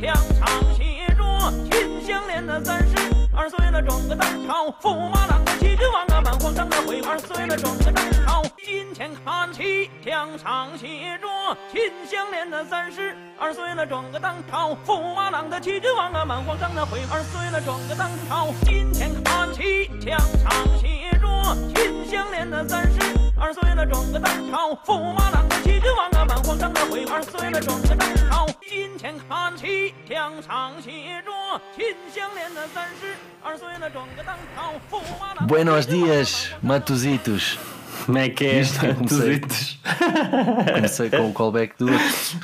枪上写着秦香莲的三十二岁了，装个单朝驸马郎的齐君王啊，满皇上的回二岁了，装个单朝金钱看齐枪上写着秦香莲的三十二岁了，装个单朝驸马郎的齐君王啊，满皇上的回二岁了，装个单朝金钱看齐枪上写着秦香莲的三十二岁了，装个单朝驸马郎。Buenos dias, matuzitos. Como é que é? Isto é Tuzitos. Comecei com o callback do.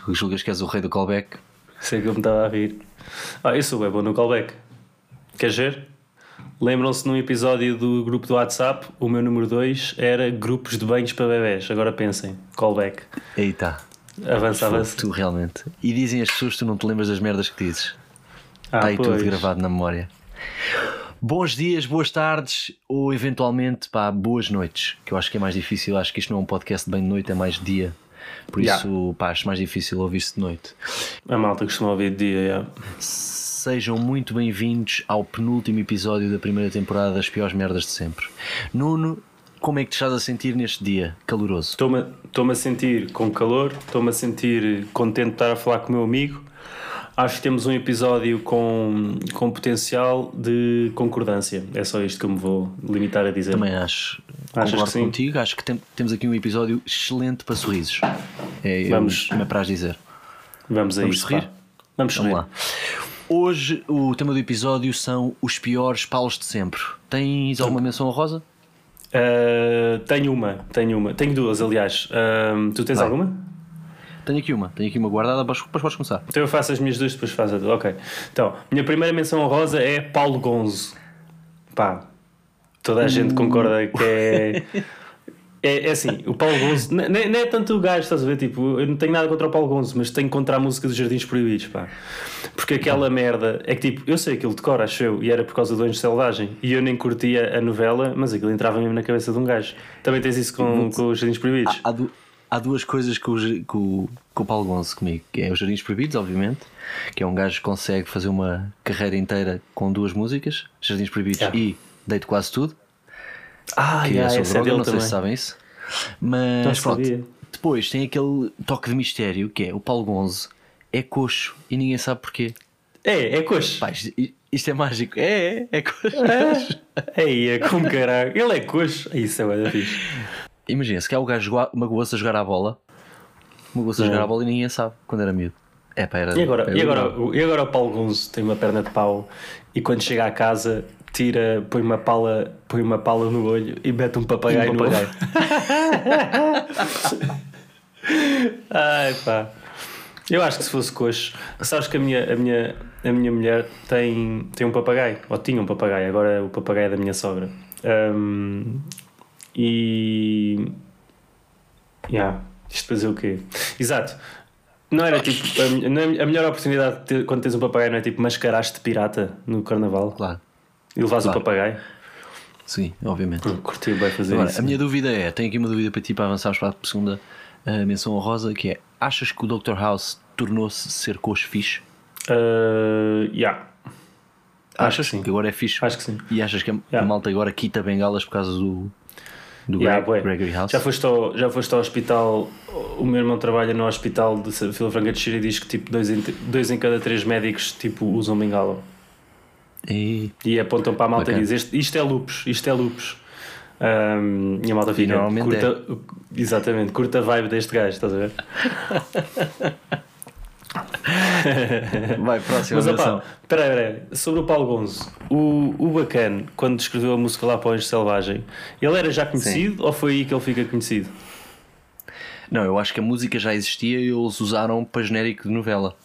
Tu julgas que és o rei do callback? Sei que eu me estava a rir. Ah, eu sou bem bom no callback. Queres ver? Lembram-se num episódio do grupo do WhatsApp, o meu número 2 era grupos de banhos para bebés. Agora pensem, callback. Aí está. Avançava-se. Tu realmente. E dizem as pessoas que tu não te lembras das merdas que dizes. Ah, Está aí tudo pois. gravado na memória. Bons dias, boas tardes ou eventualmente pá, boas noites, que eu acho que é mais difícil. Acho que isto não é um podcast bem de noite, é mais dia. Por Yeah. isso, pá, acho mais difícil ouvir-se de noite. A malta costuma ouvir de dia, yeah. Sejam muito bem-vindos ao penúltimo episódio da primeira temporada das piores merdas de sempre. Nuno, como é que te estás a sentir neste dia caloroso? Estou-me a sentir com calor, estou-me a sentir contente de estar a falar com o meu amigo. Acho que temos um episódio com, com potencial de concordância. É só isto que eu me vou limitar a dizer. Também acho. Achas concordo que sim? contigo. Acho que tem- temos aqui um episódio excelente para sorrisos. É, Vamos. Me apraz dizer. Vamos a Vamos isso. sorrir? pá. Vamos sorrir. Vamos lá. Hoje o tema do episódio são os piores paus de sempre. Tens alguma menção honrosa? Uh, tenho uma, tenho uma. Tenho duas, aliás. Um, tu tens Vai. alguma? Tenho aqui uma, tenho aqui uma guardada, mas depois podes começar. Então eu faço as minhas duas, depois faço a tua. Ok. Então, minha primeira menção honrosa é Paulo Gonzo. Pá, toda a gente concorda que é. É, é assim, o Paulo Gonzo, n- nem, nem é tanto o gajo, estás a ver? Tipo, eu não tenho nada contra o Paulo Gonzo, mas tenho contra a música dos Jardins Proibidos, pá. Porque aquela merda é que tipo, eu sei aquilo de cor, acho eu, e era por causa do Anjo Selvagem, e eu nem curtia a novela, mas aquilo entrava mesmo na cabeça de um gajo. Também tens isso com, com os Jardins Proibidos? Há, du- há duas coisas com o, com, o- o Paulo Gonzo comigo, que é os Jardins Proibidos, obviamente, que é um gajo que consegue fazer uma carreira inteira com duas músicas, Jardins Proibidos Yeah. e Deito Quase Tudo, Ah, que yeah, é sobre é droga, não sei também. se sabem isso. Mas Não pronto, sabia. depois tem aquele toque de mistério que é o Paulo Gonzo é coxo e ninguém sabe porquê. É, é coxo. Pá, isto, isto é mágico. É, é, é coxo. Ei, é como caralho. Ele é coxo. Isso é bem fixe. Imagina, se calhar o gajo magoou-se a jogar à bola, magoou-se a jogar à bola e ninguém sabe quando era miúdo. É pá, era. E agora, era e, agora, e agora o Paulo Gonzo tem uma perna de pau e quando chega à casa tira, põe uma pala, põe uma pala no olho e mete um papagaio um no olho. Ai pá. Eu acho que se fosse coxo, sabes que a minha, a minha, a minha mulher tem, tem um papagaio, ou tinha um papagaio, agora é o papagaio da minha sogra. Ahm, e. Yeah, isto dizer o quê? Exato. Não era tipo. A, é- a melhor oportunidade ter- quando tens um papagaio não é tipo mascaraste pirata no carnaval Claro, e levas Claro. o papagaio. sim, obviamente. Hum, Curti bem fazer Agora, isso. a minha dúvida é: tenho aqui uma dúvida para ti para avançarmos para a segunda eh, menção honrosa, que é: achas que o Dr. House tornou-se ser coxo fixe? Uh, yeah. Acho Achas que sim. que agora é fixe? Acho que sim. E achas que a, Yeah. malta agora quita bengalas por causa do, do Yeah, Greg-. Gregory House? Já foste, ao, já foste ao hospital, o meu irmão trabalha no hospital de Vila Franca de Xira e diz que tipo dois em, dois em cada três médicos tipo, usam bengala E, e apontam para a malta e dizem "Este- isto é lupus, isto é lupus. Um, e a malta fica, é. curta, exatamente, curta a vibe deste gajo, estás a ver? vai, próxima Mas opá, espera aí, espera aí. sobre o Paulo Gonzo, o, o Bacana, quando escreveu a música lá para o Anjo Selvagem, ele era já conhecido ou foi aí que ele fica conhecido? Não, eu acho que a música já existia e eles usaram para genérico de novela.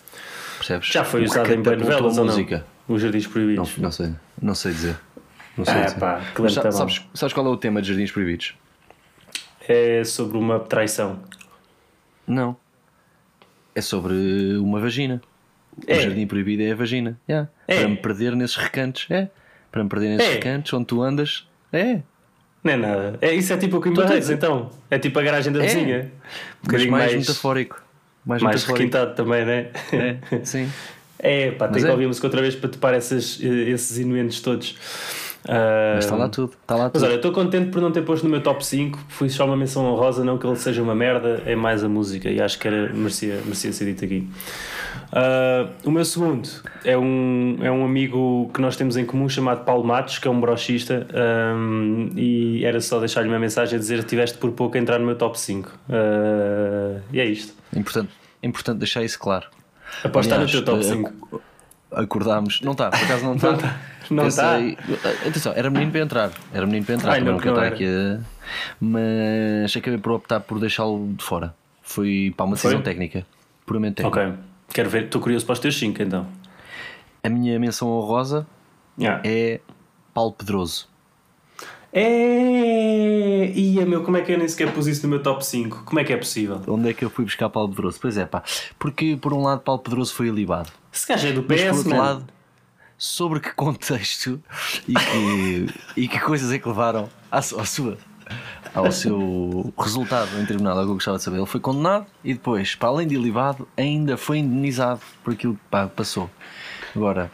percebes? Já foi usado em catapultou novelas ou não? música. Os Jardins Não, Proibidos. não sei, não sei dizer. Não sei Ah, dizer. pá, que Mas tá sabes, sabes qual é o tema de Jardins Proibidos? É sobre uma traição. Não. É sobre uma vagina. É. O jardim proibido é a vagina. Yeah. É. Para me perder nesses recantos. É. Para me perder nesses É. recantos onde tu andas. É. Não é nada. É, isso é tipo o a Barreiros, então. É tipo a garagem da É. vizinha. Um bocadinho mais, mais, metafórico. Mais, mais metafórico. requintado também, né? É. Sim. É, pá, tem Mas que é. ouvir a música outra vez para topar esses, esses inuendos todos. Ah, Mas está lá tudo. Está lá Mas tudo. olha, estou contente por não ter posto no meu top 5. Fui só uma menção honrosa, não que ele seja uma merda, é mais a música e acho que era, merecia, merecia ser dito aqui. Ah, o meu segundo é um, é um amigo que nós temos em comum chamado Paulo Matos, que é um brochista, ahm, e era só deixar-lhe uma mensagem a dizer: tiveste por pouco a entrar no meu top 5. Ah, e é isto. É importante, é importante deixar isso claro. Após estar no teu top eh, 5. Acordámos. Não está, por acaso não está. Não está. Atenção, era menino para entrar. Era menino para entrar. Ai, não, não aqui a... Mas acabei por optar por deixá-lo de fora. Foi para uma decisão Foi? técnica. Puramente técnica. Ok, quero ver, estou curioso para os teus 5 então. A minha menção honrosa Yeah. é Paulo Pedroso. É. Ia meu, como é que eu nem sequer pus isso no meu top 5? Como é que é possível? Onde é que eu fui buscar Paulo Pedroso? Pois é, pá. Porque por um lado Paulo Pedroso foi alibado. Esse gajo é do Mas por PS, outro mano. lado, sobre que contexto e que, e que coisas é que levaram à, à sua, ao seu resultado em tribunal, é o que eu gostava de saber. Ele foi condenado e depois, para além de ilibado, ainda foi indenizado por aquilo que pá, passou. Agora,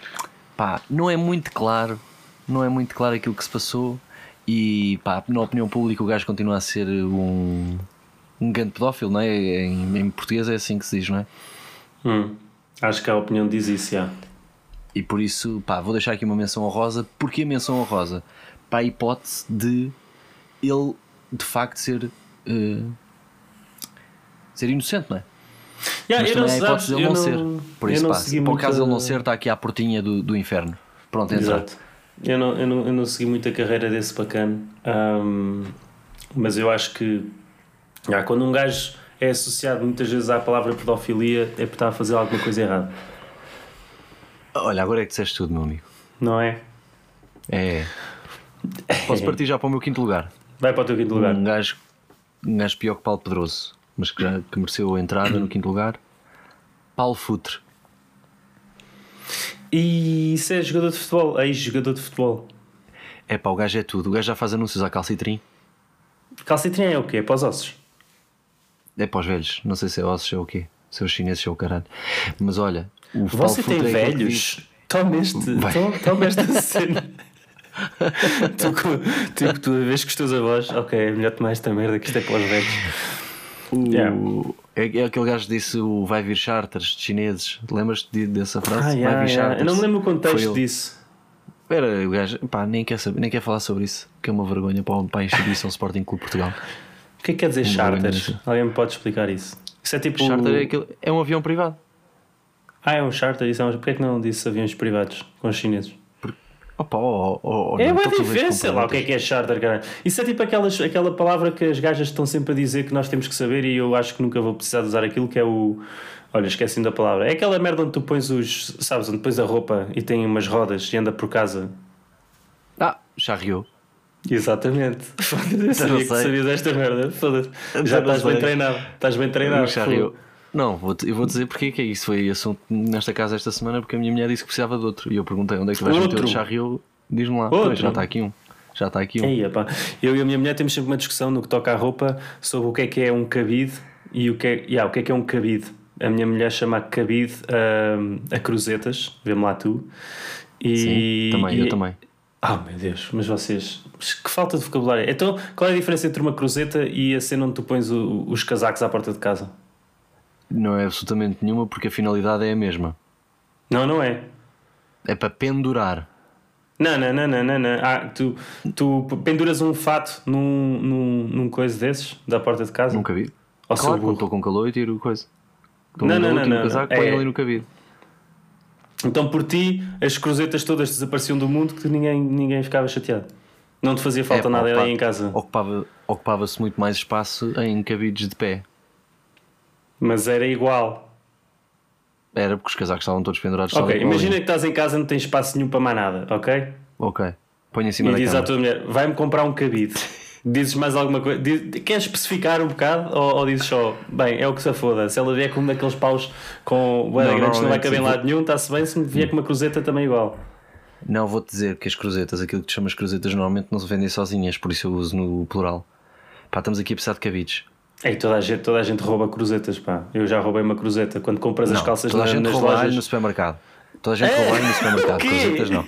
pá, não é muito claro, não é muito claro aquilo que se passou e pá, na opinião pública o gajo continua a ser um, um grande pedófilo, não é? Em, em português é assim que se diz, não é? Hum, Acho que a opinião diz isso, já. E por isso, pá, vou deixar aqui uma menção honrosa. Porquê menção honrosa? Para a hipótese de ele, de facto, ser. eh, ser inocente, não é? Yeah, Mas eu não, também há a hipótese de ele não, não, ser. Por isso, pá, por muito caso a- ele não ser, está aqui à portinha do, do inferno. Pronto, entra. Exato. Eu não, eu, não, eu não segui muito a carreira desse bacana, Ahm, mas eu acho que já, quando um gajo é associado muitas vezes à palavra pedofilia é porque está a fazer alguma coisa errada, Olha, agora é que disseste tudo, meu amigo. não é? É. Posso partir já para o meu quinto lugar. Vai para o teu quinto lugar. Um gajo, um gajo pior que Paulo Pedroso, mas que já que mereceu a entrada no quinto lugar. Paulo Futre. E isso é jogador de futebol, ex-jogador de futebol. É pá, o gajo é tudo. O gajo já faz anúncios à calcitrim. Calcitrinha é o quê? É para os ossos. É para os velhos, não sei se é ossos ou o quê, se é os chineses ou o caralho. Mas olha, o Você tem é que velhos? Toma este, toma, esta cena. tu, tipo, tu a vez com os teus avós, ok, é melhor tomar esta merda que isto é para os velhos. O- Yeah. é, é aquele gajo que disse o vai vir charters de chineses. Lembras-te de- dessa frase? Ah, vai yeah, vir yeah. charters. Eu não me lembro o contexto disso. Espera, o gajo, pá, nem quer, saber, nem quer falar sobre isso, que é uma vergonha para, para a instituição Sporting Clube Portugal. O que é que quer dizer Uma charters? Alguém me pode explicar isso? Isso é tipo. Charter é, aquele, é um avião privado. Ah, é um charter. Isso é um... Porquê é que não disse aviões privados com os chineses? Opa, oh, oh, oh, É uma diferença, sei lá o que é que é charter, cara. Isso é tipo aquelas, aquela palavra que as gajas estão sempre a dizer que nós temos que saber e eu acho que nunca vou precisar de usar aquilo que é o. Olha, esqueci da palavra. É aquela merda onde tu pões os. Sabes, onde pões a roupa e tem umas rodas e anda por casa. Ah, charriou. Exatamente. Foda-se, sabia que sei. sabias esta merda. Foda-se. Já estás bem treinado. Estás bem treinado. Charriou. Não, vou eu vou dizer porque que é isso. Foi assunto nesta casa esta semana porque a minha mulher disse que precisava de outro. E eu perguntei onde é que vais meter o charriou. Diz-me lá. Pois, já está aqui um. Já está aqui um. Ei, Eu e a minha mulher temos sempre uma discussão no que toca à roupa sobre o que é que é um cabide e o que é, yeah, o que, é, que é um cabide. A minha mulher chama cabide hum, a cruzetas, vê-me lá tu. E, Sim, também, eu e- também. Ah, meu Deus, mas vocês. mas Que falta de vocabulário. Então, qual é a diferença entre uma cruzeta e a cena onde tu pões o- os casacos à porta de casa? Não é absolutamente nenhuma porque a finalidade é a mesma. Não, não é. É para pendurar. Não, não, não, não, não. não. Ah, tu, tu penduras um fato num, num, num coisa desses, da porta de casa? Nunca vi. Ao claro, quando estou com calor e tiro coisa. Estou Não, não, não, não, casaco, não. põe É- ali no cabide. Então, por ti, as cruzetas todas desapareciam do mundo que ninguém, ninguém ficava chateado. Não te fazia falta É, nada ocupa- aí em casa. Ocupava, ocupava-se muito mais espaço em cabides de pé. Mas era igual. Era porque os casacos estavam todos pendurados. Ok, imagina que estás em casa e não tens espaço nenhum para mais nada, ok? Ok. Põe em cima E da dizes à cama. tua mulher: vai-me comprar um cabide. Dizes mais alguma coisa? Diz- Queres especificar um bocado? Ou, ou dizes só, bem, é o que se foda. Se ela vier com um daqueles paus com Não, grandes, não vai caber em lado nenhum, está-se bem. Se me vier com uma cruzeta, também igual. Não, vou-te dizer que as cruzetas, aquilo que tu chamas cruzetas, normalmente não se vendem sozinhas, por isso eu uso no plural. Pá, estamos aqui a precisar de cabides. Ei, toda a gente, toda a gente rouba cruzetas, pá. Eu já roubei uma cruzeta. Quando compras as Não, calças toda a na- gente nas rouba lojas. no supermercado. Toda a gente rouba alho no supermercado. Cruzetas não.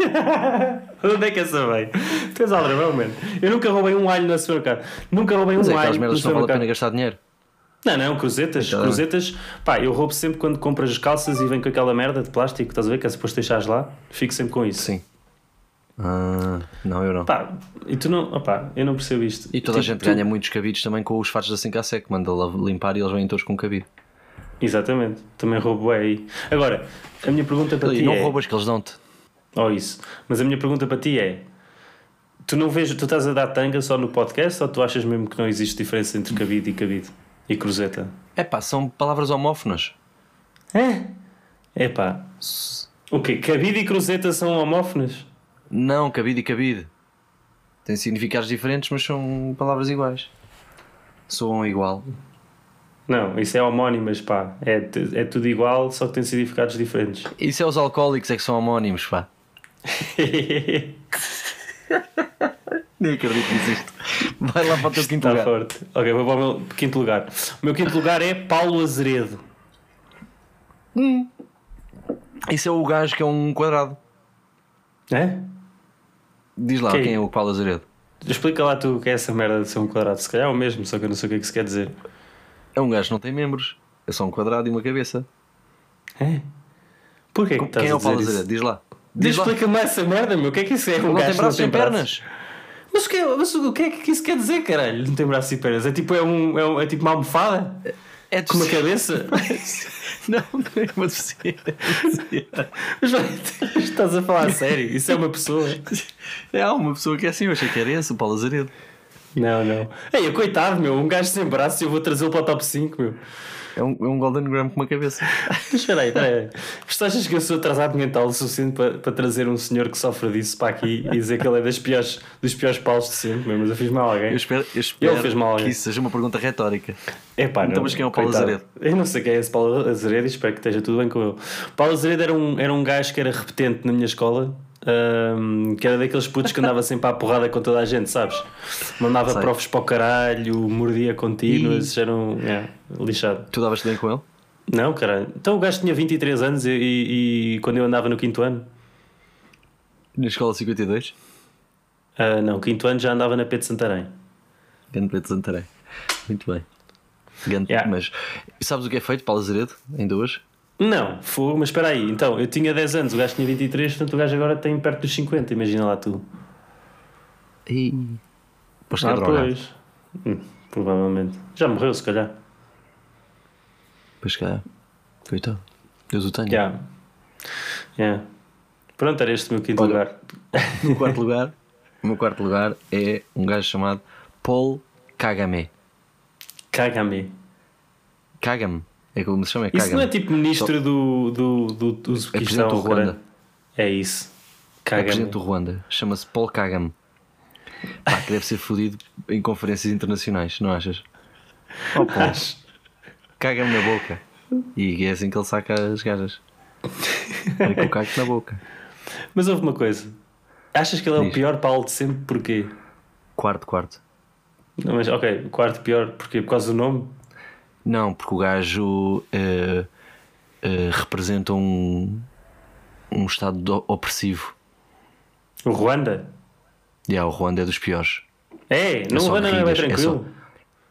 Onde é que essa vem? Tu és aldrabão, mano. Eu nunca roubei um alho no supermercado. Nunca roubei Mas um é aquelas alho no merdas não vale a pena gastar dinheiro. Não, não, cruzetas. Então, cruzetas, pá, eu roubo sempre quando compras as calças e vem com aquela merda de plástico, estás a ver? Que é suposto deixares lá. Fico sempre com isso. Sim. Ah, não, eu não. Pá, e tu não, opá, eu não percebo isto. E toda a Tipo, gente tu- ganha muitos cabides também com os fatos da 5 a sec. Manda limpar e eles vêm todos com cabide. Exatamente, também roubo é aí. Agora, a minha pergunta para E ti não é. roubas que eles dão-te. Oh, isso. Mas a minha pergunta para ti é: tu não vês, tu estás a dar tanga só no podcast ou tu achas mesmo que não existe diferença entre cabide e cabide? E cruzeta? É pá, são palavras homófonas. É? É pá. O quê? Cabide e cruzeta são homófonas? Não, cabide e cabide. Têm significados diferentes, mas são palavras iguais. Soam igual. Não, isso é homónimas, pá. É, é tudo igual, só que tem significados diferentes. Isso é os alcoólicos é que são homónimos, pá. Nem acredito nisso isto. Vai lá para o teu quinto lugar. forte. Ok, vou para o meu quinto lugar. O meu quinto lugar é Paulo Azeredo. Isso é o gajo que é um quadrado. É? Diz lá Quem? quem é o Paulo Azeredo. Explica lá tu o que é essa merda de ser um quadrado. Se calhar é o mesmo, só que eu não sei o que é que se quer dizer. É um gajo que não tem membros. É só um quadrado e uma cabeça. É? Porquê que estás Quem é o Paulo dizer Azeredo? Diz lá. Diz. Explica-me essa merda, meu. O que é que isso é? Um não gajo tem braços nem braços. pernas. Mas o que, é, mas o que é que isso quer dizer, caralho? Não tem braços e pernas. É tipo, é, um, é, um- é tipo uma almofada? É Com uma cabeça? Não, não é uma deficiência. Mas vai, estás a falar a sério? Isso é uma pessoa? É há uma pessoa que é assim. Eu achei que era esse, o Paulo Azeredo. Não, não. Ei, coitado, meu. Um gajo sem braços e eu vou trazê-lo para o top 5, meu. É um, é um Golden Gram com uma cabeça. Espera aí, espera aí. Tu achas que eu sou atrasado mental o suficiente para, para trazer um senhor que sofre disso para aqui e dizer que ele é das piores, dos piores paus de sempre? Mas eu fiz mal a alguém. Eu espero, eu espero Ele fez mal a que alguém. isso seja uma pergunta retórica. É pá, Então, não. mas quem é o Paulo. Azeredo? Eu não sei quem é esse Paulo Azeredo e espero que esteja tudo bem com ele. Paulo Azeredo era um, era um gajo que era repetente na minha escola. Ahm, que era daqueles putos que andava sempre à porrada com toda a gente, sabes? Mandava Sei. profs para o caralho, mordia contínuas, era um. é, lixado. Tu davas-te bem com ele? Não, caralho. Então o gajo tinha 23 anos e, e- e quando eu andava no quinto ano. Na escola 52? ah, não, quinto ano já andava na P de Santarém. Grande Preto de Santarém. Muito bem. Grande, Yeah. Mas sabes o que é feito, Paulo Azeredo, em duas? Não, fogo, mas espera aí. Então, eu tinha 10 anos, o gajo tinha 23, portanto o gajo agora tem perto dos 50, imagina lá tu. E... Pois que é Ah, pois. Hum, provavelmente. Já morreu, se calhar. Pois que é. Coitado. Deus o tenha. Já. Yeah. Pronto, era este o meu quinto Olha. lugar. No quarto lugar, o meu quarto lugar é um gajo chamado Paul Kagame. Caga-me. Kagame. É como se chama, é Isso não é tipo ministro do, do, do, do Uzbequistão presidente do? Ruanda. É isso. É Caga-me. presidente do Ruanda. Chama-se Paul Kagame. Pá, que deve ser fodido em conferências internacionais, não achas? Oh, Paul. Caga-me na boca. E é assim que ele saca as gajas. Vai com o caco na boca. Mas houve uma coisa. Achas que ele é o Diz. pior Paulo de sempre? Porquê? Quarto, quarto. Não, mas ok, o quarto pior, porquê? Por causa do nome? Não, porque o gajo eh, eh, representa um, um estado do- opressivo. O Ruanda? E yeah, o Ruanda é dos piores. É, não, o só Ruanda não é bem guerrilhas, é tranquilo.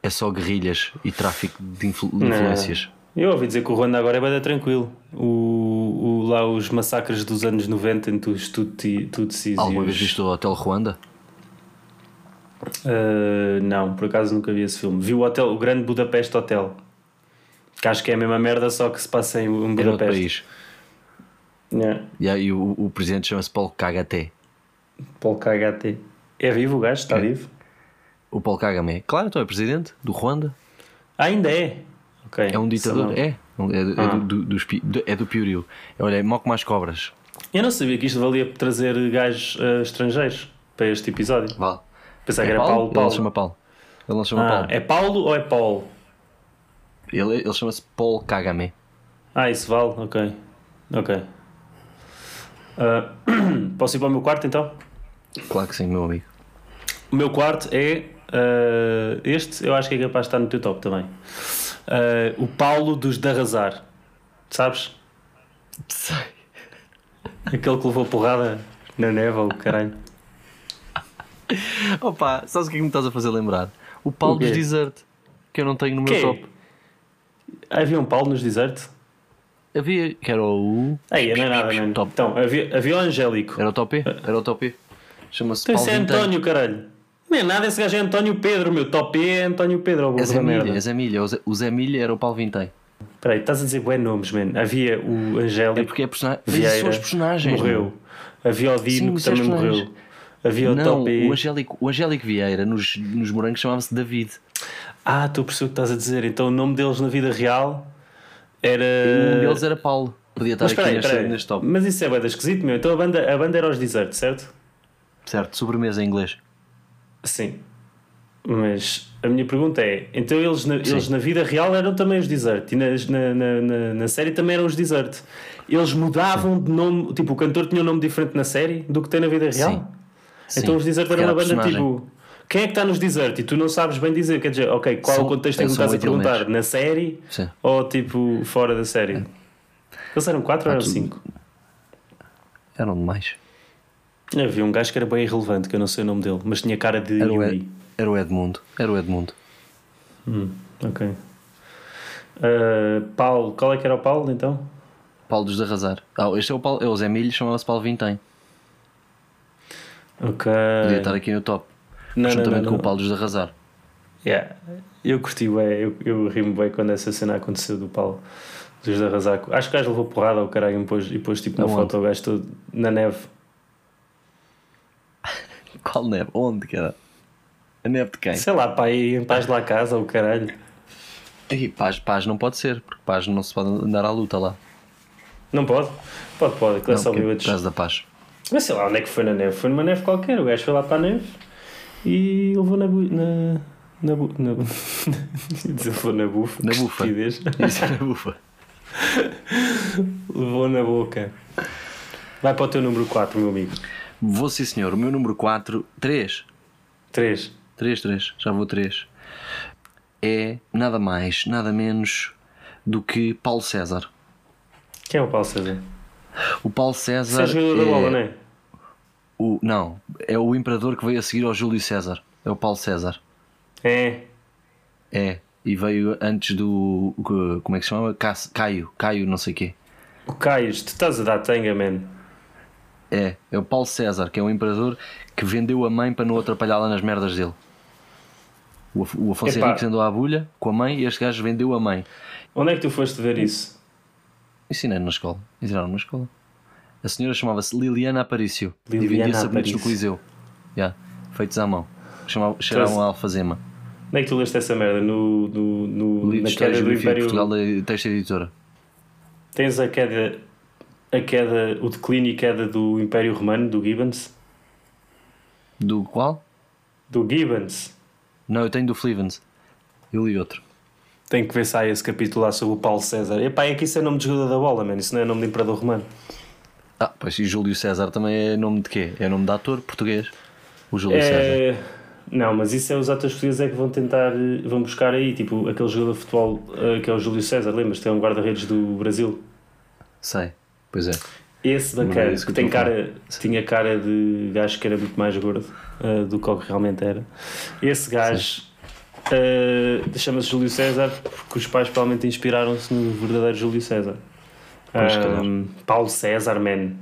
É só guerrilhas e tráfico de, influ- de Não. influências. Eu ouvi dizer que o Ruanda agora é bem tranquilo. O, o- lá os massacres dos anos 90 entre os Tutsi, Tutsis e Alguma os... vez viste o Hotel Ruanda? Ah, não, por acaso nunca vi esse filme. Vi o, hotel, o Grande Budapeste Hotel. Que acho que é a mesma merda, só que se passa em em É Budapeste. país. Yeah. E aí o, o presidente chama-se Paulo Kagame. Paulo KHT. É vivo o gajo? Está É. vivo? O Paulo Kagame. Claro, então é presidente do Ruanda. Ah, ainda é. Ok. Ok. É um ditador. Não- É. É, do- é Ah. do, do, do, espi- do- é do Pioriu. É, Olha, é moco mais cobras. Eu não sabia que isto valia trazer gajos eh, estrangeiros para este episódio. Vale. Pensava é que era Paulo Ele Paulo. não chama Paulo. Ele não chama Ah, Paulo. é Paulo ou é Paulo? Ele, ele chama-se Paul Kagame. Ah, isso vale? Ok. Ok. Ah, posso ir para o meu quarto então? Claro que sim, meu amigo. O meu quarto é ah, este, eu acho que é capaz de estar no teu top também. Ah, o Paulo dos de Arrasar. Sabes? Sei. Aquele que levou porrada na neve ou caralho. Opa, sabes o que é que me estás a fazer lembrar? O Paulo dos Desert, que eu não tenho no meu top. Havia um Paulo nos desertos? Havia, que era o. Aí, não é nada, mano. Top. Então, havia, havia o Angélico. Era o top E? Era o top. Chama-se Então Paulo esse é. António, caralho. Não é nada, esse gajo é António Pedro, meu. Top é António Pedro, É Zé. Milha, é Zé Milha. O Zé- Milha era o Paulo Vintém. Espera aí, estás a dizer bué nomes, mano. Havia o É Angélico. porque é personagem. Vieira, São os personagens. Morreu. Havia o Dino, que é também morreu. Havia o Não, Top E. o Angélico, o Angélico Vieira nos, nos morangos chamava-se David. Ah, estou a perceber o que estás a dizer. Então o nome deles na vida real era. Um deles era Paulo. Podia estar Mas aqui espera aí, neste, espera aí. neste top. Mas isso é bué da esquisito, meu. Então a banda, a banda era os Desert, certo? Certo, sobremesa em inglês. Sim. Mas a minha pergunta é: então eles na, eles na vida real eram também os Desert e nas- na, na, na, na série também eram os Desert. Eles mudavam de nome, tipo, o cantor tinha um nome diferente na série do que tem na vida real? Sim. Então Sim, os Desert eram uma era banda personagem. tipo. Quem é que está nos Desert? E tu não sabes bem dizer, quer dizer, ok, qual é São- o contexto em que me estás a perguntar? elementos. Na série Sim. ou tipo fora da série? Eles eram quatro ou eram tudo- cinco? Eram demais. Havia um gajo que era bem irrelevante, que eu não sei o nome dele, mas tinha cara de Era o. Ed, era o Edmundo. Era o Edmundo. Hum, ok. Uh, Paulo, qual é que era o Paulo então? Paulo dos de Arrasar. Ah, este é o, Paulo, é o Zé Milho, chamava-se Paulo Vintém. Ok. Podia estar aqui no top. Não, juntamente não, com não. o Paulo dos de Arrasar. Yeah. Eu curti bem, eu, eu rimo bem quando essa cena aconteceu do Paulo dos arrasar. Acho que o gajo levou porrada ao caralho e depois, e tipo na Aonde? foto o gajo todo na neve. Qual neve? Onde, cara? A neve de quem? Sei lá, pá, aí em paz lá a casa, o caralho. Ih, paz, paz não pode ser, porque paz não se pode andar à luta lá. Não pode? Pode, pode, é Não, só é por causa da paz. Mas sei lá onde é que foi na neve. Foi numa neve qualquer, o gajo foi lá para a neve e levou na. Bu na na, bu na, dizer, levou na bufa. Na bufa. Isso era bufa. levou na boca. Vai para o teu número 4, meu amigo. Vou sim, senhor. O meu número 4, 3. 3. 3, 3. Já vou 3. É nada mais, nada menos do que Paulo César. Quem é o Paulo César? O Paulo Você é César. jogador da bola, não é? o, não, é o imperador que veio a seguir ao Júlio César. É o Paulo César. É. É. E veio antes do. Como é que se chama? Caio. Caio, não sei o quê. O Caio, tu estás a dar tanga, man. É. É o Paulo César, que é o imperador que vendeu a mãe para não atrapalhá-la nas merdas dele. O, Af- o Afonso Epá. Henriques andou à bulha com a mãe e este gajo vendeu a mãe. Onde é que tu foste ver isso? Ensinei na escola. Ensinaram na escola. A senhora chamava-se Liliana Aparício e Liliana vendia sabonetes no. Coliseu. Já. Feitos à mão. Chamava, cheiravam a alfazema. Onde é que tu leste essa merda? No, no, no, na queda do Império. Portugal da Texta Editora. Tens a queda, a queda, o declínio e queda do Império Romano, do Gibbons? Do qual? Do Gibbons. Não, eu tenho do Flivens. Eu li outro. Tem que ver se há esse capítulo lá sobre o Paulo César. Epá, é que isso é nome de jogador da bola, mano. Isso não é nome de imperador romano. Ah, pois e Júlio César também é nome de quê? É nome de ator português. O Júlio César. É... Não, mas isso é os atores portugueses é que vão tentar, eh, vão buscar aí, tipo, aquele jogador de futebol eh, que é o Júlio César, lembras? Tem um guarda-redes do Brasil. Sei. Pois é. Esse é bacana, isso que que tem cara, tinha cara de gajo que era muito mais gordo eh, do que o que realmente era. Esse gajo eh, chama-se Júlio César porque os pais provavelmente inspiraram-se no verdadeiro Júlio César. Ahm, Paulo César, man.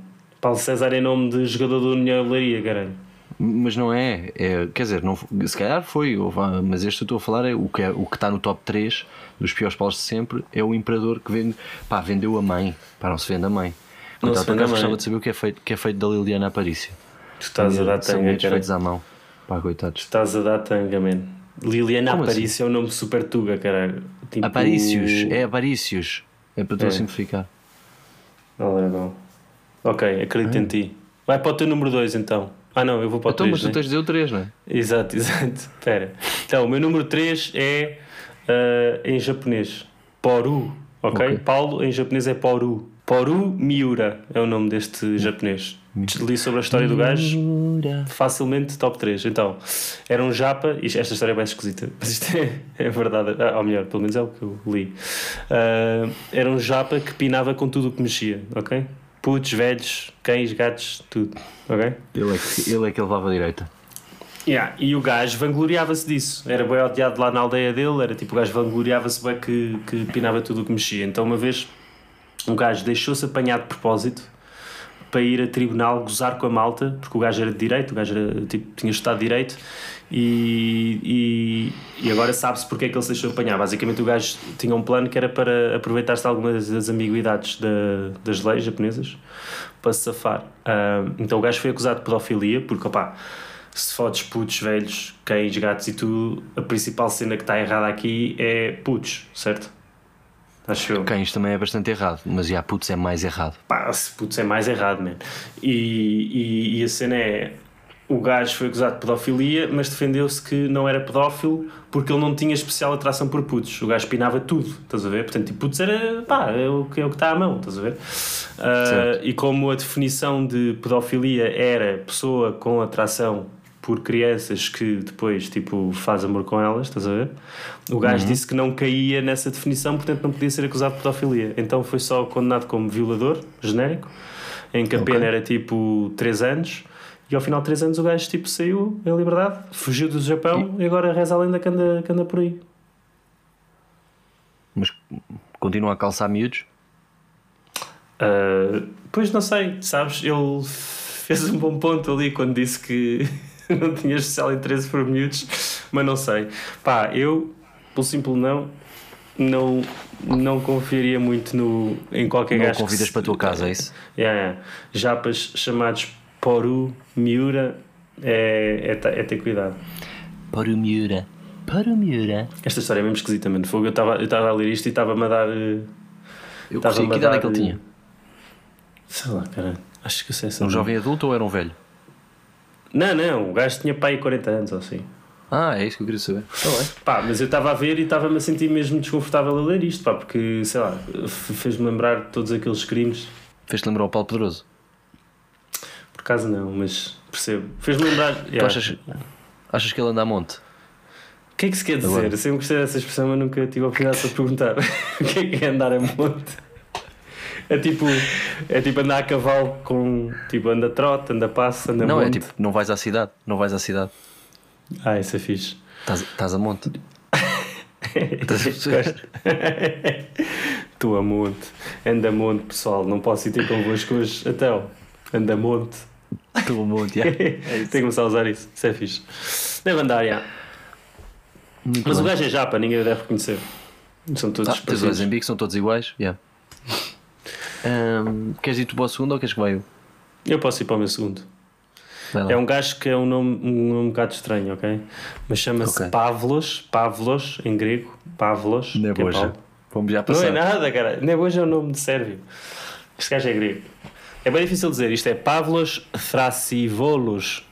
Paulo César é nome de jogador da União Leiria, caralho. Mas não é, é quer dizer, não, se calhar foi, ah, mas este eu estou a falar é o que é, o que está no top 3 dos piores paus de sempre é o imperador que vende, pá, vendeu a mãe, pá, não se vende a mãe. Não Coitado, se por vende a acaso mãe. gostava de saber o que é feito, que é feito da Liliana Aparícia. Tu estás a dar tanga, feitos à mão, pá, coitados. Estás a dar tanga, man. Liliana Como assim? Aparício é um nome super tuga, caralho. Tipo... Aparícios, é Aparícios. É para tu É. simplificar. Aldragão. Ok, acredito em ti. Vai para o teu número 2 então. Ah não, eu vou para o Então, 3. mas tu tens de dizer o 3, não é? Exato, exato. Espera. Então, o meu número 3 é ah, em japonês. Poru. ok? Ok. Paulo em japonês é Poru. Poru Miura é o nome deste japonês. Li sobre a história do gajo. Facilmente top 3. Então, era um japa, isto- esta história é bem esquisita, mas isto é, é verdade, ah, ou melhor, pelo menos é o que eu li. Ah, era um japa que pinava com tudo o que mexia, ok? Putos, velhos, cães, gatos, tudo, ok? Ele é que, ele, é que levava a direita. Yeah, e o gajo vangloriava-se disso. Era bem odiado lá na aldeia dele, era tipo o gajo vangloriava-se bem que, que pinava tudo o que mexia. Então, uma vez, um gajo deixou-se apanhar de propósito para ir a tribunal gozar com a malta, porque o gajo era de direito, o gajo era, tipo, tinha direito e, e, e agora sabe-se porque é que ele se deixou apanhar. Basicamente, o gajo tinha um plano que era para aproveitar-se de algumas das ambiguidades da, das leis japonesas para se safar. Ah, então, o gajo foi acusado de pedofilia, porque, opá, se fodes putos, velhos, cães, gatos e tudo, a principal cena que está errada aqui é putos, certo? Acho eu. Cães também é bastante errado, mas já putz é mais errado. Pá, se putz é mais errado, man. E, e, e a cena é. O gajo foi acusado de pedofilia, mas defendeu-se que não era pedófilo porque ele não tinha especial atração por putos. O gajo pinava tudo, estás a ver? Portanto, tipo, putos era. pá, é o que, é o que está à mão, estás a ver? Certo. e como a definição de pedofilia era pessoa com atração por crianças que depois, tipo, faz amor com elas, estás a ver? O gajo disse que não caía nessa definição, portanto não podia ser acusado de pedofilia. Então foi só condenado como violador, genérico, em que a Ok. pena era tipo 3 anos. E ao final de 3 anos o gajo tipo saiu em liberdade, fugiu do Japão e, agora reza a lenda que anda, que anda por aí. Mas continua a calçar miúdos. Ah, pois não sei, sabes? Ele fez um bom ponto ali quando disse que não tinha especial interesse por miúdos, mas não sei. Pá, eu, pelo simples não, não, não confiaria muito no, em qualquer Não gajo. que convidas se- para a tua casa, é isso? Yeah, yeah. Japas chamados Poru, Miura, é, é, é ter cuidado. O Miura. O Miura. Esta história é mesmo esquisita, mano. Fogo, eu estava eu estava a ler isto e estava-me a dar. eh, Eu Estava-me curti. Que a idade é dar, que ele eh, tinha? Sei lá, cara. Acho que eu sei essa Um jovem adulto ou era um velho? Não, não, o gajo tinha pai 40 anos ou assim. Ah, é isso que eu queria saber. Está bem. Pá, mas eu estava a ver e estava-me a sentir mesmo desconfortável a ler isto, pá, porque, sei lá, fez-me lembrar de todos aqueles crimes. Fez-te lembrar o Paulo Pedroso. Por acaso não, mas percebo. Fez-me lembrar. Tu achas, achas que ele anda a monte? O que é que se quer dizer? Agora. Eu sempre gostei dessa expressão, mas nunca tive a oportunidade de perguntar. o que é que é andar a monte? É tipo, é tipo andar a cavalo com. Tipo, anda trote, anda passo, anda não, é monte. tipo, não vais à cidade. Não vais à cidade. Ah, isso é fixe. Estás, a monte. Estás a perceber? Tu a monte. Anda a monte, pessoal. Não posso ir ter convosco hoje. Então, anda a monte. Estou a monte, já. Tem que começar a usar isso. Isso é fixe. Deve andar, já. Mas o gajo é japa, ninguém deve reconhecer. São todos Ah, em bico, são todos iguais. Yeah. Ahm, queres ir tu para o segundo ou queres que vá eu? Eu posso ir para o meu segundo. É um gajo que é um nome um, nome um bocado estranho, ok? Mas chama-se Ok. Pavlos, Pavlos em grego, Pavlos. é Neboja. Paulo. Vamos já Não passar. é nada, cara. Neboja é um nome de sérvio. Este gajo é grego. É bem difícil dizer. Isto é Pavlos Thrasivolos.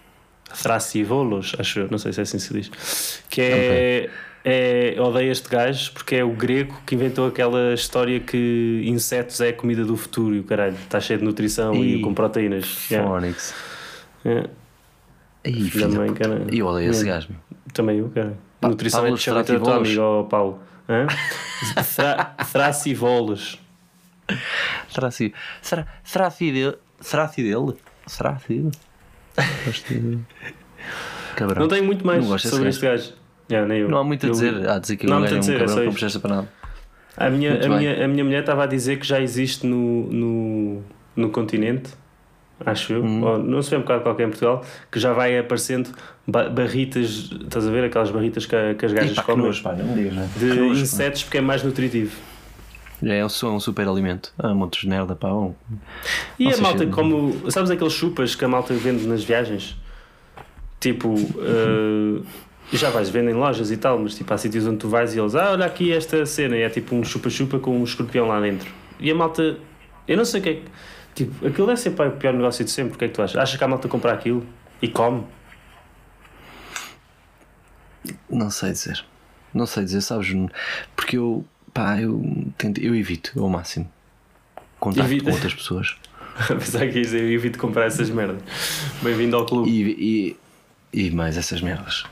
Thrasivolos, acho eu. Não sei se é assim que se diz. Que é. É eu odeio este gajo porque é o grego que inventou aquela história que insetos é a comida do futuro e o caralho. Está cheio de nutrição e Ih, com proteínas. Yeah. Filho filho da da mãe, cara. Eu odeio esse Hum. gajo. Também eu, cara. Pa- Nutrição é Pavlos de tua Strativolos. amiga, ó Paulo. Será assim dele? Será assim dele? Será assim dele? Gosto dele. Cabrão. Não tenho muito mais sobre este gajo. Yeah, nem eu. Não há muito a Eu- dizer. Há a dizer que Não há muito a é um dizer, é cabrão presta para nada. A minha, Muito a, bem. minha, a minha mulher estava a dizer que já existe no, no, no continente, acho eu, Hum. ou não sei um bocado qualquer em Portugal, que já vai aparecendo ba- barritas, estás a ver aquelas barritas que, que as gajas pá, que comem nojo, pá, não digas, né? de nojo, pá. insetos porque é mais nutritivo. É um, é um super alimento. Ah, montes de merda, pá. Um. E a malta como. Sabes aqueles chupas que a malta vende nas viagens? Tipo. eh, E já vais vendo em lojas e tal, mas tipo há sítios onde tu vais e eles, ah, olha aqui esta cena, e é tipo um chupa-chupa com um escorpião lá dentro. E a malta, eu não sei o que é que. Tipo, aquilo ser pá, o pior negócio de sempre, o que é que tu achas? Achas que a malta compra aquilo e come? Não sei dizer. Não sei dizer, sabes? Porque eu, pá, eu, tento, eu evito ao máximo contacto Evita. com outras pessoas. Apesar que eu evito comprar essas merdas. Bem-vindo ao clube. E, e, e mais essas merdas.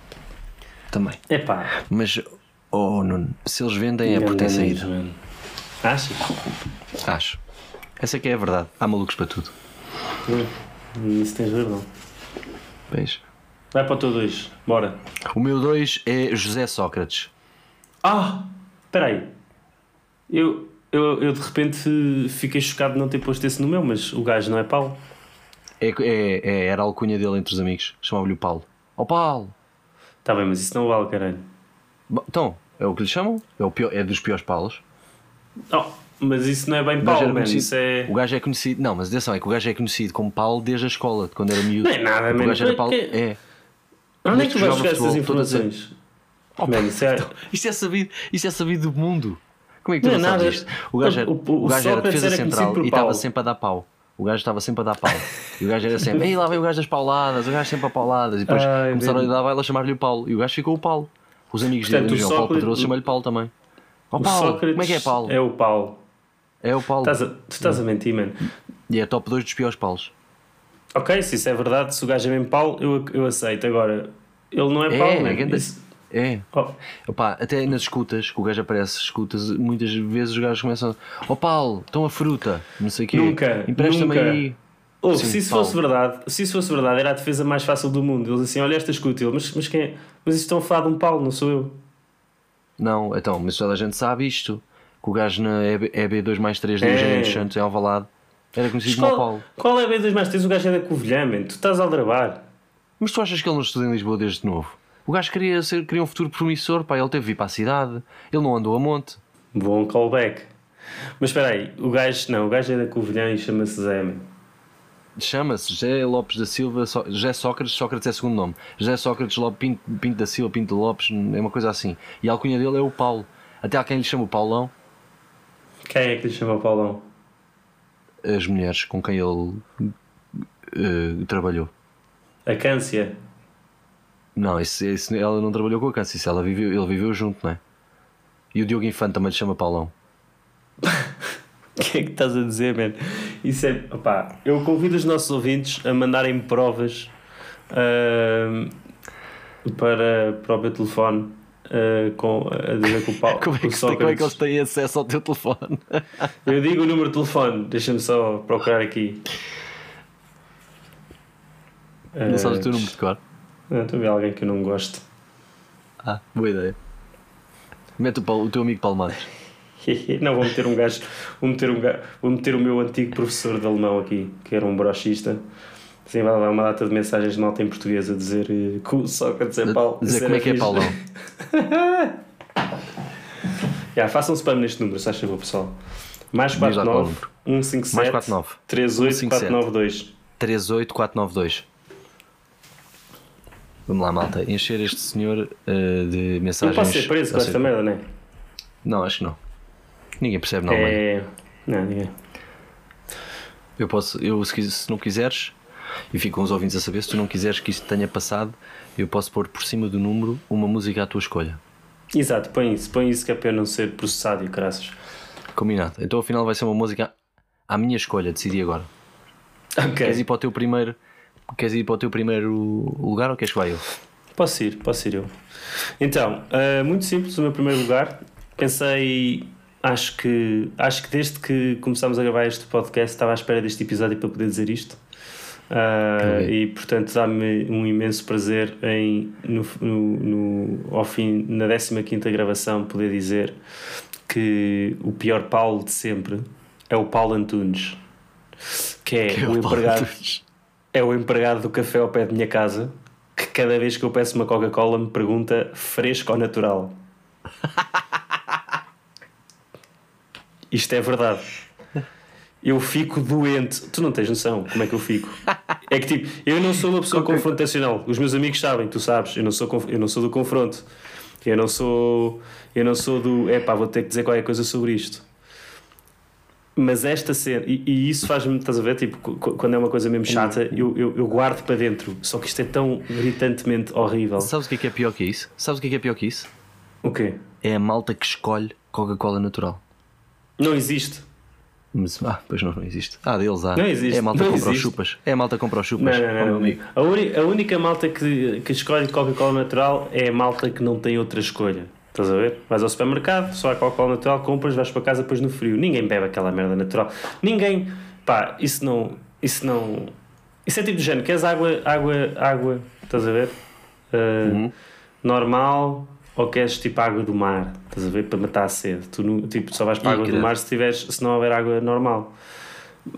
Também. É pá. Mas, oh Nuno, se eles vendem é porque tem saída. Achas? Acho. Essa é que é a verdade. Há malucos para tudo. Hum, Isso tens razão. Vejo. Vai para o teu 2, bora. O meu 2 é José Sócrates. Ah! Espera aí. Eu, eu, eu de repente fiquei chocado de não ter posto esse no meu, mas o gajo não é Paulo. É, é, é- era a alcunha dele entre os amigos. Chamava-lhe o Paulo. Ó Paulo! Está bem, mas isso não vale, caralho. Bom, então, é o que lhe chamam? É, o pior, é dos piores Paulos. Oh, mas isso não é bem era man. Isso é. O gajo é conhecido. Não, mas atenção, é que o gajo é conhecido como Paulo desde a escola, de quando era miúdo. Não é nada, O man. gajo era Paulo. que- É. Onde é que tu Desde vais que buscar essas informações? Oh, man, isso é. Isto é sabido, isto é sabido do mundo. Como é que tu Não não, é sabes nada. isto? O gajo, era- O- o- o gajo era Sócrates defesa era conhecido central por e estava Paulo. sempre a dar pau. O gajo estava sempre a dar pau. E o gajo era sempre, ei lá vem o gajo das pauladas, o gajo sempre a pauladas. E depois Ai, começaram bem. a dar baila a chamar-lhe o Paulo. E o gajo ficou o Paulo. Os amigos Portanto, dele, o Paulo Sócrates- Pedroso, chama-lhe Paulo também. Ó O Paulo, Sócrates como é que é Paulo? É o Paulo. É o Paulo. Estás a- tu estás a mentir, mano. E é top 2 dos piores Paulos. Ok, se isso é verdade, se o gajo é mesmo Paulo, eu, eu aceito. Agora, ele não é É, Paulo, é grande- Isso- É. Oh, Opá, até nas escutas, que o gajo aparece escutas, muitas vezes os gajos começam Ó Paulo, estão a fruta, não sei o quê. Nunca, Empresta-me aí. Oh, Sim, se isso Paulo. fosse verdade, se isso fosse verdade, era a defesa mais fácil do mundo. Eles assim, olha esta escuta, ele, mas, mas quem é? Mas isto estão a falar de um Paulo, não sou eu. Não, então, mas toda a gente sabe isto. Que o gajo na EB, EB2 mais 3 do É. Eugênio dos Santos em Alvalade era conhecido como Paulo. qual é a B2 mais tens? O gajo é da Covilhã, man. Tu estás a aldrabar. Mas tu achas que ele não estuda em Lisboa desde novo? O gajo queria, ser, queria um futuro promissor, pá, ele teve de vir para a cidade. Ele não andou a monte. Bom callback. Mas espera aí, o gajo, não, o gajo é da Covilhã e chama-se Zé. Chama-se José Lopes da Silva, José Sócrates, Sócrates é segundo nome. José Sócrates Lopes, Pinto, Pinto da Silva, Pinto Lopes, é uma coisa assim. E a alcunha dele é o Paulo. Até há quem lhe chama o Paulão, Quem é que lhe chama Paulão? as mulheres com quem ele eh, trabalhou. A Cância. Não, isso, isso- ela não trabalhou com a câncer, isso ela viveu, ele viveu junto, não é? E o Diogo Infante também lhe chama Paulão. O que é que estás a dizer, man? Isso é. Opá, eu convido os nossos ouvintes a mandarem provas ahm, para, para o meu telefone ah, com, a dizer que o Paulo. Como é, que, como é que eles têm acesso ao teu telefone? Eu digo o número de telefone, deixa-me só procurar aqui. Não sabes o teu Ah, número de cor? Estou a ver alguém que eu não gosto. Ah, boa ideia. Mete o, o teu amigo Palmares. Não, vou meter um gajo, vou meter, um gajo, vou meter o meu antigo professor de alemão aqui, que era um brochista. Assim vai levar uma data de mensagens de malta em português a dizer eh, que o Sócrates é Paulo. Dizer como é que é. Paulão. Já, façam spam neste número, se achas, pessoal. Mais Diz lá qual 49 número. 157 Mais 49. 38492. 38492. Vamos lá, malta. Encher este senhor eh, de Eu mensagens. posso ser preso com esta merda, não é? Não, acho que não. Ninguém percebe na Alemanha. É. Não, ninguém. Eu posso, eu se, se não quiseres, e ficam os ouvintes a saber, se tu não quiseres que isto tenha passado, eu posso pôr por cima do número uma música à tua escolha. Exato, põe isso, põe isso que é para eu não ser processado e caraças. Combinado. Então afinal vai ser uma música à minha escolha, decidi agora. Ok. Queres ir para o teu primeiro. Queres ir para o teu primeiro lugar ou queres que vá eu? Posso ir, posso ir eu. Então, ah, muito simples, o meu primeiro lugar. Pensei, acho que, acho que desde que começámos a gravar este podcast estava à espera deste episódio para poder dizer isto. Ok. E portanto dá-me um imenso prazer em, no, no, no- ao fim, na 15 gravação, poder dizer que o pior Paulo de sempre é o Paulo Antunes, que é, Que é o o empregado Antunes. É o empregado do café ao pé de minha casa que cada vez que eu peço uma Coca-Cola me pergunta fresco ou natural. Isto é verdade. Eu fico doente. Tu não tens noção como é que eu fico. É que tipo, eu não sou uma pessoa confrontacional. Os meus amigos sabem, tu sabes, eu não sou, eu não sou do confronto. Eu não sou. Eu não sou do. É pá, vou ter que dizer qualquer coisa sobre isto. Mas esta cena, e, e isso faz-me, estás a ver? Tipo, qu- qu- quando é uma coisa mesmo chata, eu, eu, eu guardo para dentro. Só que isto é tão gritantemente horrível. Sabes o que é que é pior que isso? Sabes o que é que é pior que isso? O quê? É a malta que escolhe Coca-Cola natural. Não existe. Mas, ah, pois não, não existe. Ah, deles há. Não existe, É a malta não que compra os chupas. É a malta que compra os Não, chupas. não, não. não. amigo. A, a única malta que, que escolhe Coca-Cola natural é a malta que não tem outra escolha. Estás a ver? Vais ao supermercado, só há Coca-Cola natural, compras, vais para casa depois no frio. Ninguém bebe aquela merda natural. Ninguém. Pá, isso não. Isso não. Isso é tipo de género. Queres água, água, água? Estás a ver? Uh, Normal ou queres tipo água do mar? Estás a ver? Para matar a sede. Tu tipo, só vais para a água do mar se, tiveres, se não houver água normal.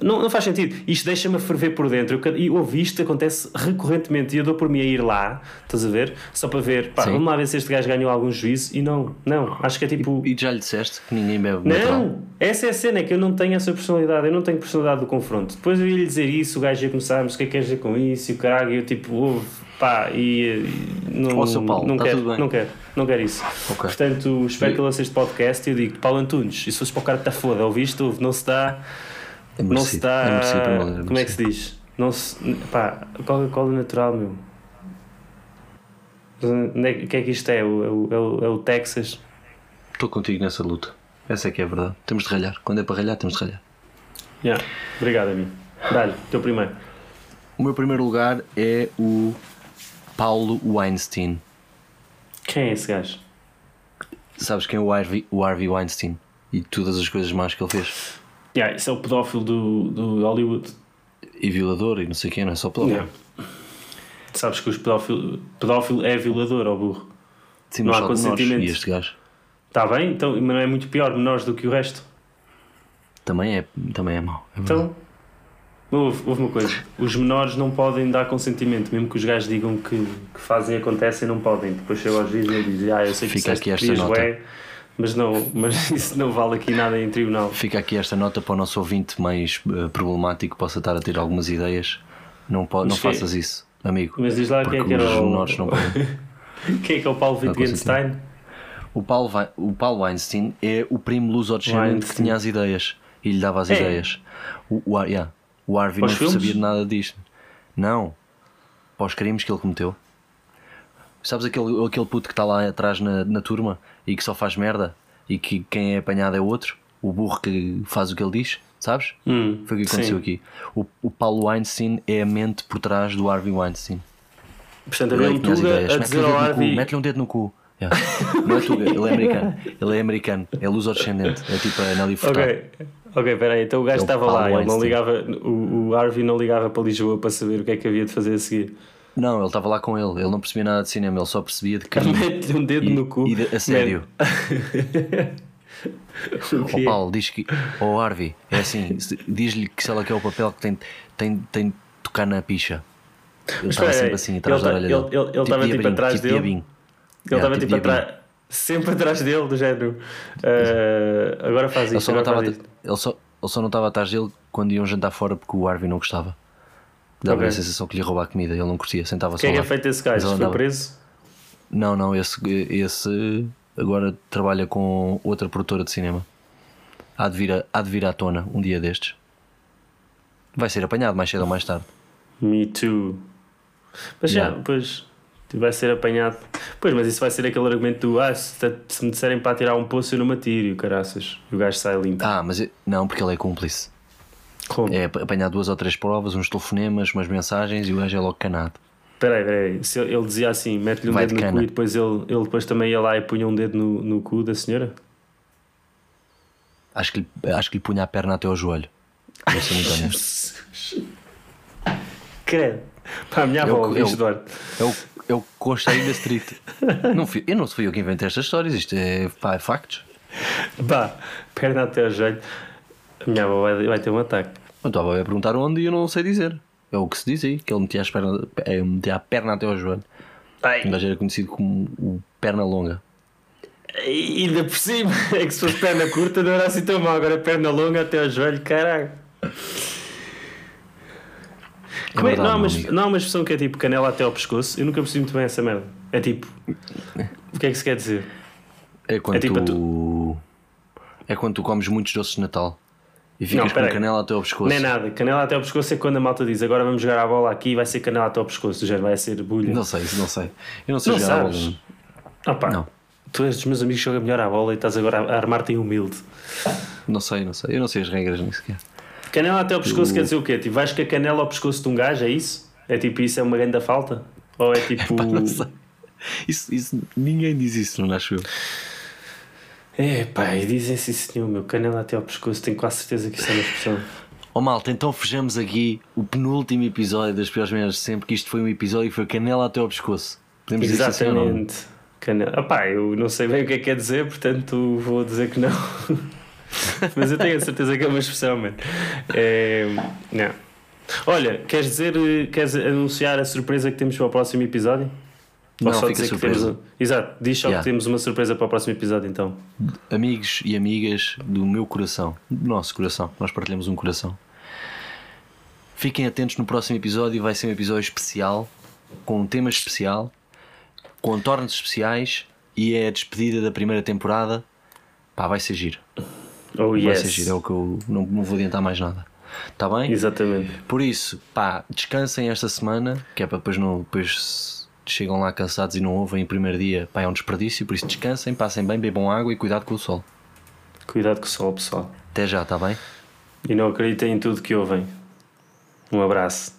Não, não faz sentido. Isto deixa-me ferver por dentro. Eu E ouvi isto acontece recorrentemente. E eu dou por mim a ir lá, estás a ver? Só para ver, pá, Sim. vamos lá ver se este gajo ganhou algum juízo. E não, não. Acho que é tipo. E já lhe disseste que ninguém bebe natural? Não, essa é a cena, é que eu não tenho essa personalidade, eu não tenho personalidade do confronto. Depois eu ia lhe dizer isso, o gajo ia começar, mas o que é que queres dizer com isso? E o caralho, e eu tipo, ouve, pá, e, e não, seu Paulo, não tá quero, não quero, não quero isso. Ok. Portanto, espero que ele este podcast e eu digo, Paulo Antunes, e se fores para o cara que está foda, ouviste, ouve, não se dá, É não se dá, É merecido, Deus, como é que se diz? Não se, pá, Coca-Cola natural, meu. É O que é que isto é? O, é o, é é o Texas? Estou contigo nessa luta. Essa é que é a verdade. Temos de ralhar. Quando é para ralhar, temos de ralhar. Yeah. Obrigado, amigo. Dá-lhe, teu primeiro. O meu primeiro lugar é o Paulo Weinstein. Quem é esse gajo? Sabes quem é o Harvey, o Harvey Weinstein? E todas as coisas más que ele fez. Yeah, esse é o pedófilo do, do Hollywood. E violador e não sei quem, não é só pelo. Yeah. Sabes que os pedófilo, pedófilo é violador, ó burro. Sim, Não há só de nós. consentimento. E este gajo Está bem? Então, mas não é muito pior, menores do que o resto. também é, também é mau. É. Então, houve, houve uma coisa. Os menores não podem dar consentimento, mesmo que os gajos digam que, que fazem e acontecem, não podem. Depois chega aos juízes e ele diz: Ah, eu sei que Fica aqui esta nota. bué, mas, não, mas isso não vale aqui nada em tribunal. Fica aqui esta nota para o nosso ouvinte mais eh, problemático possa estar a ter algumas ideias. Não, pode, não que- faças isso, amigo. Mas diz lá quem é que era o. Quem é que é o Paulo Wittgenstein? O Paulo, o Paulo Weinstein é o primo luso-descendente que tinha as ideias e lhe dava as É. ideias. O, o, yeah, o Harvey não filmes? sabia nada disto. Não. Para os crimes que ele cometeu. Sabes aquele, aquele puto que está lá atrás na, na turma e que só faz merda e que quem é apanhado é outro? O burro que faz o que ele diz? Sabes? Hum, Foi o que aconteceu sim. aqui. O, o Paulo Weinstein é a mente por trás do Harvey Weinstein. Portanto, havia é um Tuga a dizer um ao dedo no cu, Harvey. Mete-lhe um dedo no cu. Yeah. Não é Tuga, ele é americano. Ele é americano. É luso-descendente. É tipo a Nelly Furtado. Ok, ok, peraí. Então o gajo É estava lá, ele não ligava, o, o Harvey não ligava para Lisboa para saber o que é que havia de fazer a seguir. Não, ele estava lá com ele. Ele não percebia nada de cinema. Ele só percebia de crime. Mete-lhe um dedo E, no cu. e de, a sério. O? Paulo diz que. O Harvey, é assim. Diz-lhe que se ela quer o papel que tem, tem, tem de tocar na picha. Ele estava sempre assim, atrás da tá- orelha ele- dele. ele- estava, tipo, diabinho, atrás dele? Ele estava tipo atrás, sempre atrás dele, do género. "Ah, agora faz Ele isto, só, não agora estava, faz isto. ele, só, ele só não estava atrás dele quando iam jantar fora porque o Harvey não gostava. Dava Ok. a sensação que lhe ia roubar a comida, ele não curtia, sentava-se Quem é é feito esse gajo? Foi andava- preso? Não, não, esse, esse agora trabalha com outra produtora de cinema. Há de, vir a, há de vir à tona um dia destes. Vai ser apanhado mais cedo ou mais tarde. Me too. Mas já, Yeah. depois vai ser apanhado. Pois, mas isso vai ser aquele argumento do ah, se, se me disserem para tirar um poço eu não me atiro, o caraças. E o gajo sai limpo. Ah, mas eu- não, porque ele é cúmplice. Como? É ap- apanhar duas ou três provas, uns telefonemas, umas mensagens e o gajo é logo canado. Peraí, peraí. Se ele ele dizia assim, mete-lhe um Vai dedo de no cu e depois ele, ele depois também ia lá e punha um dedo no, no cu da senhora? Acho que, lhe, acho que lhe punha a perna até ao joelho. Vou ser muito honesto. Credo. Pá, a minha Eu- avó, eu- é o que consta aí da street. Não fui, eu não fui eu que inventei estas histórias, isto é, pá, é factos. Pá, perna até ao joelho. A minha avó vai, vai ter um ataque. Eu estava a perguntar onde e eu não sei dizer. É o que se diz aí, que ele metia, as pernas, eh, metia a perna até ao joelho. O gajo era conhecido como o perna longa. E ainda por cima, é que se fosse perna curta não era assim tão mal, agora perna longa até ao joelho, caralho. É- verdade, não, há uma, não há uma expressão que é tipo canela até ao pescoço? Eu nunca percebi muito bem essa merda. É tipo. O que é que se quer dizer? É quando É tipo a tu. É quando tu comes muitos doces de Natal e ficas com peraí. canela até ao pescoço. Não é nada. Canela até ao pescoço é quando a malta diz agora vamos jogar a bola aqui e vai ser canela até ao pescoço. Já vai ser bulha. Não sei, não sei. Eu não sei Não jogar a sabes? bola. Ah, pá. Não. Tu és dos meus amigos que jogam melhor à bola e estás agora a armar-te em humilde. Não sei, não sei. Eu não sei as regras nem sequer. Canela até ao pescoço quer dizer o quê? Tipo, vais com a canela ao pescoço de um gajo, é isso? É tipo, isso é uma grande falta? Ou é tipo. Pá, não sei. Isso, isso, ninguém diz isso, não acho eu. É pá, e dizem-se isso senhor, meu. Canela até ao pescoço, tenho quase certeza que isso é uma expressão. Ó malta, então fechamos aqui o penúltimo episódio das piores merdas de sempre, que isto foi um episódio que foi canela até ao pescoço. Podemos dizer assim? Exatamente. Canela. Ah pá, eu não sei bem o que é que quer dizer, portanto vou dizer que não. Mas eu tenho a certeza que é uma expressão, mano. É, não. Olha, queres dizer, eh, queres anunciar a surpresa que temos para o próximo episódio? Não, só fica surpresa. temos. Exato, diz só Yeah. que temos uma surpresa para o próximo episódio então. Amigos e amigas do meu coração, do nosso coração, nós partilhamos um coração. Fiquem atentos no próximo episódio, vai ser um episódio especial, com um tema especial, com tornos especiais e é a despedida da primeira temporada. Pá, vai ser giro. Oh Vai yes. ser giro, é o que eu não, não vou adiantar mais nada. Está bem? Exatamente. Por isso, pá, descansem esta semana, que é para depois não. Depois chegam lá cansados e não ouvem o primeiro dia, pá, é um desperdício. Por isso, descansem, passem bem, bebam água e cuidado com o sol. Cuidado com o sol, pessoal. Até já, está bem? E não acreditem em tudo que ouvem. Um abraço.